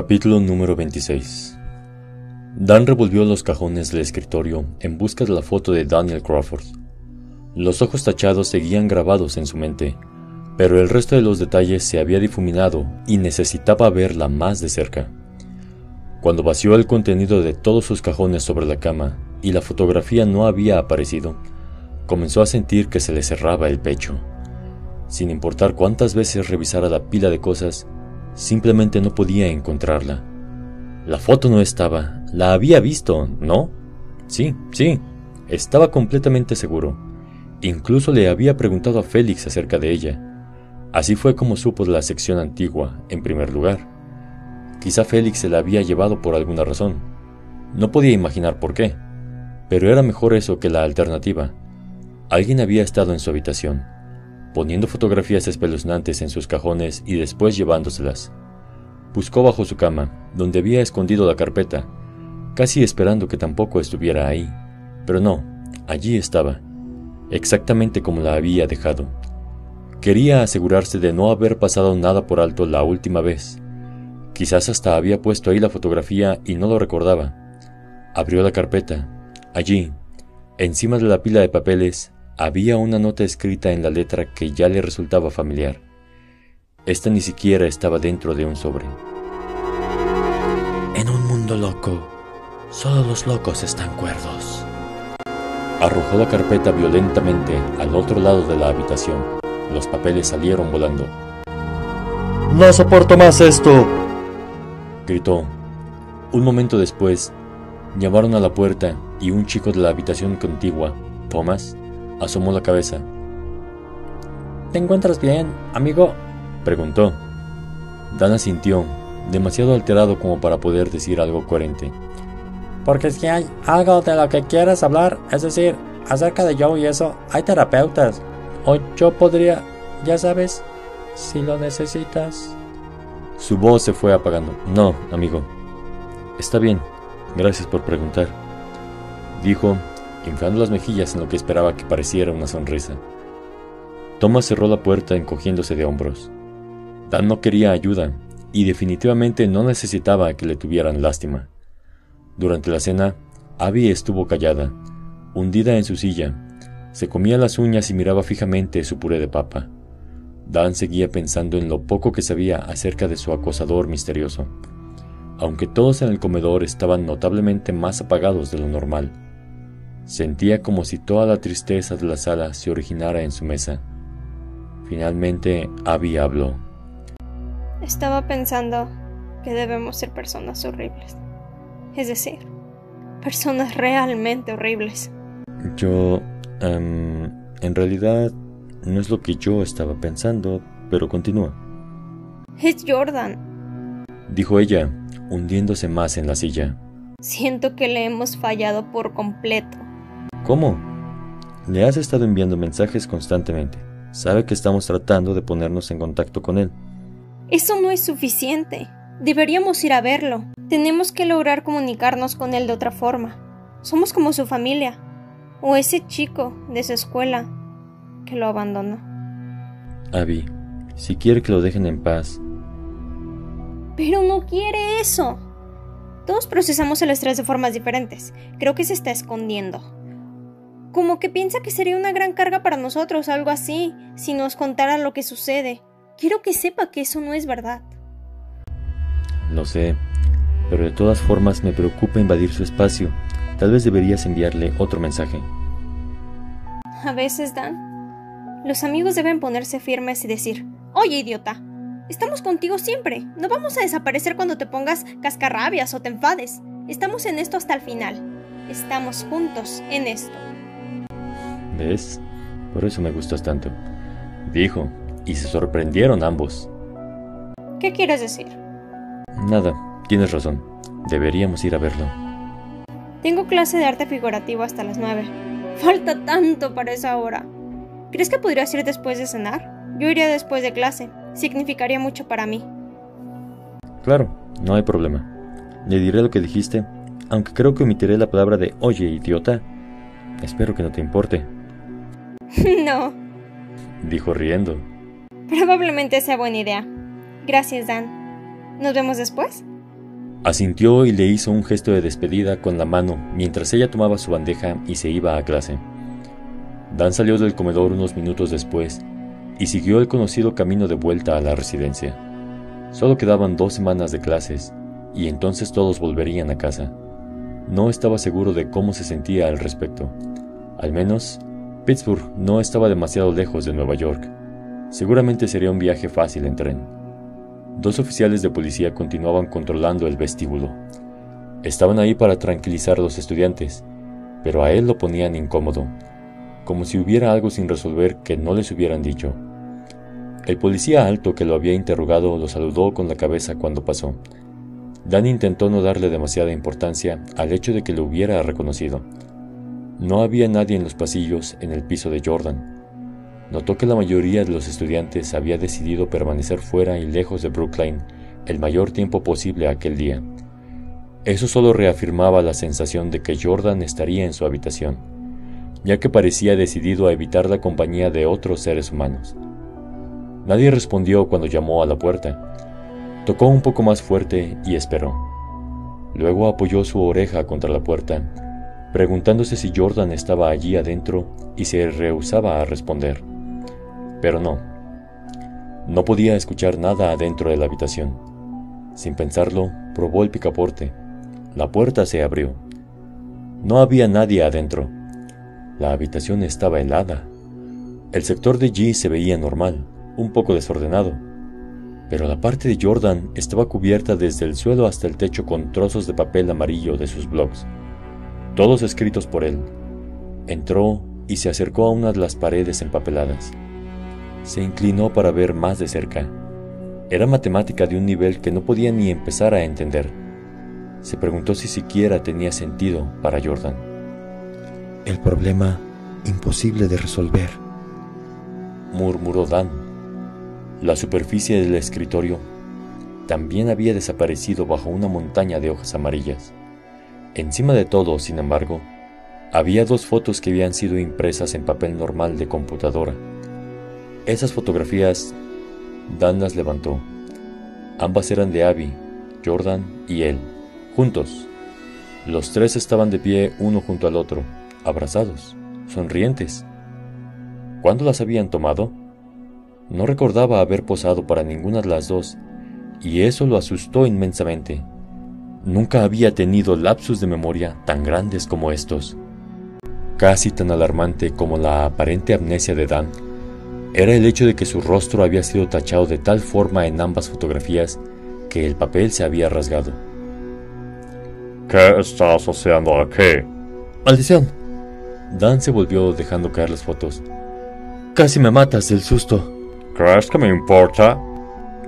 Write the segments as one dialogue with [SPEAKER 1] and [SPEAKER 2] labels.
[SPEAKER 1] Capítulo número 26 Dan revolvió los cajones del escritorio en busca de la foto de Daniel Crawford. Los ojos tachados seguían grabados en su mente, pero el resto de los detalles se había difuminado y necesitaba verla más de cerca. Cuando vació el contenido de todos sus cajones sobre la cama y la fotografía no había aparecido, comenzó a sentir que se le cerraba el pecho. Sin importar cuántas veces revisara la pila de cosas, simplemente no podía encontrarla. La foto no estaba, la había visto, ¿no? Sí, sí, estaba completamente seguro. Incluso le había preguntado a Félix acerca de ella. Así fue como supo de la sección antigua, en primer lugar. Quizá Félix se la había llevado por alguna razón. No podía imaginar por qué, pero era mejor eso que la alternativa. Alguien había estado en su habitación, poniendo fotografías espeluznantes en sus cajones y después llevándoselas. Buscó bajo su cama, donde había escondido la carpeta, casi esperando que tampoco estuviera ahí. Pero no, allí estaba, exactamente como la había dejado. Quería asegurarse de no haber pasado nada por alto la última vez. Quizás hasta había puesto ahí la fotografía y no lo recordaba. Abrió la carpeta. Allí, encima de la pila de papeles, había una nota escrita en la letra que ya le resultaba familiar. Esta ni siquiera estaba dentro de un sobre.
[SPEAKER 2] En un mundo loco, solo los locos están cuerdos.
[SPEAKER 1] Arrojó la carpeta violentamente al otro lado de la habitación. Los papeles salieron volando.
[SPEAKER 3] No soporto más esto,
[SPEAKER 1] gritó. Un momento después, llamaron a la puerta y un chico de la habitación contigua, Thomas, asomó la cabeza.
[SPEAKER 4] ¿Te encuentras bien, amigo?
[SPEAKER 1] preguntó. Dan sintió, demasiado alterado como para poder decir algo coherente.
[SPEAKER 4] Porque si hay algo de lo que quieras hablar, es decir, acerca de Joe y eso, hay terapeutas. O yo podría, ya sabes, si lo necesitas.
[SPEAKER 1] Su voz se fue apagando. No, amigo. Está bien. Gracias por preguntar. Dijo, inflando las mejillas en lo que esperaba que pareciera una sonrisa. Thomas cerró la puerta encogiéndose de hombros. Dan no quería ayuda y definitivamente no necesitaba que le tuvieran lástima. Durante la cena, Abby estuvo callada, hundida en su silla. Se comía las uñas y miraba fijamente su puré de papa. Dan seguía pensando en lo poco que sabía acerca de su acosador misterioso, aunque todos en el comedor estaban notablemente más apagados de lo normal. Sentía como si toda la tristeza de la sala se originara en su mesa. Finalmente, Abby habló.
[SPEAKER 5] Estaba pensando que debemos ser personas horribles. Es decir, personas realmente horribles.
[SPEAKER 1] Yo... Um, en realidad no es lo que yo estaba pensando, pero continúa.
[SPEAKER 5] Es Jordan,
[SPEAKER 1] dijo ella, hundiéndose más en la silla.
[SPEAKER 5] Siento que le hemos fallado por completo.
[SPEAKER 1] ¿Cómo? Le has estado enviando mensajes constantemente. Sabe que estamos tratando de ponernos en contacto con él.
[SPEAKER 5] Eso no es suficiente. Deberíamos ir a verlo. Tenemos que lograr comunicarnos con él de otra forma. Somos como su familia. O ese chico de su escuela que lo abandonó.
[SPEAKER 1] Abby, si quiere que lo dejen en paz.
[SPEAKER 5] Pero no quiere eso. Todos procesamos el estrés de formas diferentes. Creo que se está escondiendo. Como que piensa que sería una gran carga para nosotros, algo así, si nos contara lo que sucede. Quiero que sepa que eso no es verdad.
[SPEAKER 1] Lo sé, pero de todas formas me preocupa invadir su espacio. Tal vez deberías enviarle otro mensaje.
[SPEAKER 5] A veces, Dan, los amigos deben ponerse firmes y decir, oye idiota, estamos contigo siempre. No vamos a desaparecer cuando te pongas cascarrabias o te enfades. Estamos en esto hasta el final. Estamos juntos en esto.
[SPEAKER 1] ¿Ves? Por eso me gustas tanto. Dijo, y se sorprendieron ambos.
[SPEAKER 5] ¿Qué quieres decir?
[SPEAKER 1] Nada, tienes razón. Deberíamos ir a verlo.
[SPEAKER 5] Tengo clase de arte figurativo hasta las nueve. Falta tanto para esa hora. ¿Crees que podrías ir después de cenar? Yo iría después de clase. Significaría mucho para mí.
[SPEAKER 1] Claro, no hay problema. Le diré lo que dijiste, aunque creo que omitiré la palabra de oye, idiota. Espero que no te importe.
[SPEAKER 5] no,
[SPEAKER 1] dijo riendo.
[SPEAKER 5] Probablemente sea buena idea. Gracias, Dan. ¿Nos vemos después?
[SPEAKER 1] Asintió y le hizo un gesto de despedida con la mano mientras ella tomaba su bandeja y se iba a clase. Dan salió del comedor unos minutos después y siguió el conocido camino de vuelta a la residencia. Solo quedaban dos semanas de clases y entonces todos volverían a casa. No estaba seguro de cómo se sentía al respecto. Al menos, Pittsburgh no estaba demasiado lejos de Nueva York. Seguramente sería un viaje fácil en tren. Dos oficiales de policía continuaban controlando el vestíbulo. Estaban ahí para tranquilizar a los estudiantes, pero a él lo ponían incómodo, como si hubiera algo sin resolver que no les hubieran dicho. El policía alto que lo había interrogado lo saludó con la cabeza cuando pasó. Dan intentó no darle demasiada importancia al hecho de que lo hubiera reconocido. No había nadie en los pasillos en el piso de Jordan. Notó que la mayoría de los estudiantes había decidido permanecer fuera y lejos de Brookline el mayor tiempo posible aquel día. Eso solo reafirmaba la sensación de que Jordan estaría en su habitación, ya que parecía decidido a evitar la compañía de otros seres humanos. Nadie respondió cuando llamó a la puerta. Tocó un poco más fuerte y esperó. Luego apoyó su oreja contra la puerta, preguntándose si Jordan estaba allí adentro y se rehusaba a responder. Pero no. No podía escuchar nada adentro de la habitación. Sin pensarlo, probó el picaporte. La puerta se abrió. No había nadie adentro. La habitación estaba helada. El sector de G se veía normal un poco desordenado, pero la parte de Jordan estaba cubierta desde el suelo hasta el techo con trozos de papel amarillo de sus blogs, todos escritos por él. Entró y se acercó a una de las paredes empapeladas. Se inclinó para ver más de cerca. Era matemática de un nivel que no podía ni empezar a entender. Se preguntó si siquiera tenía sentido para Jordan.
[SPEAKER 2] El problema imposible de resolver,
[SPEAKER 1] murmuró Dan la superficie del escritorio también había desaparecido bajo una montaña de hojas amarillas. Encima de todo, sin embargo, había dos fotos que habían sido impresas en papel normal de computadora. Esas fotografías, Dan las levantó. Ambas eran de Abby, Jordan y él, juntos. Los tres estaban de pie uno junto al otro, abrazados, sonrientes. ¿Cuándo las habían tomado? No recordaba haber posado para ninguna de las dos, y eso lo asustó inmensamente. Nunca había tenido lapsus de memoria tan grandes como estos. Casi tan alarmante como la aparente amnesia de Dan, era el hecho de que su rostro había sido tachado de tal forma en ambas fotografías que el papel se había rasgado.
[SPEAKER 3] ¿Qué estás haciendo aquí?
[SPEAKER 1] ¡Maldición! Dan se volvió dejando caer las fotos. Casi me matas del susto.
[SPEAKER 3] ¿Crees que me importa?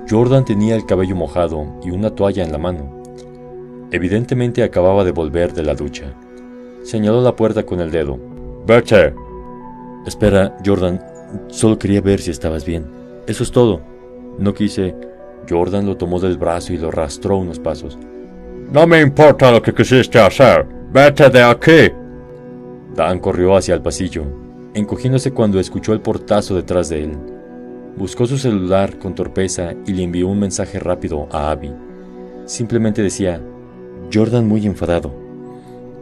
[SPEAKER 1] Jordan tenía el cabello mojado y una toalla en la mano. Evidentemente acababa de volver de la ducha. Señaló la puerta con el dedo.
[SPEAKER 3] Vete.
[SPEAKER 1] Espera, Jordan. Solo quería ver si estabas bien. Eso es todo. No quise. Jordan lo tomó del brazo y lo arrastró unos pasos.
[SPEAKER 3] No me importa lo que quisiste hacer. Vete de aquí.
[SPEAKER 1] Dan corrió hacia el pasillo, encogiéndose cuando escuchó el portazo detrás de él. Buscó su celular con torpeza y le envió un mensaje rápido a Abby. Simplemente decía, Jordan muy enfadado.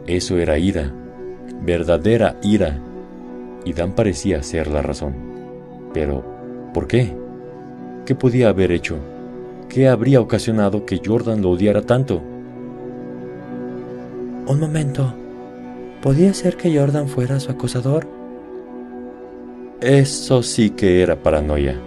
[SPEAKER 1] Eso era ira, verdadera ira, y Dan parecía ser la razón. Pero, ¿por qué? ¿Qué podía haber hecho? ¿Qué habría ocasionado que Jordan lo odiara tanto?
[SPEAKER 2] Un momento. ¿Podía ser que Jordan fuera su acosador?
[SPEAKER 1] Eso sí que era paranoia.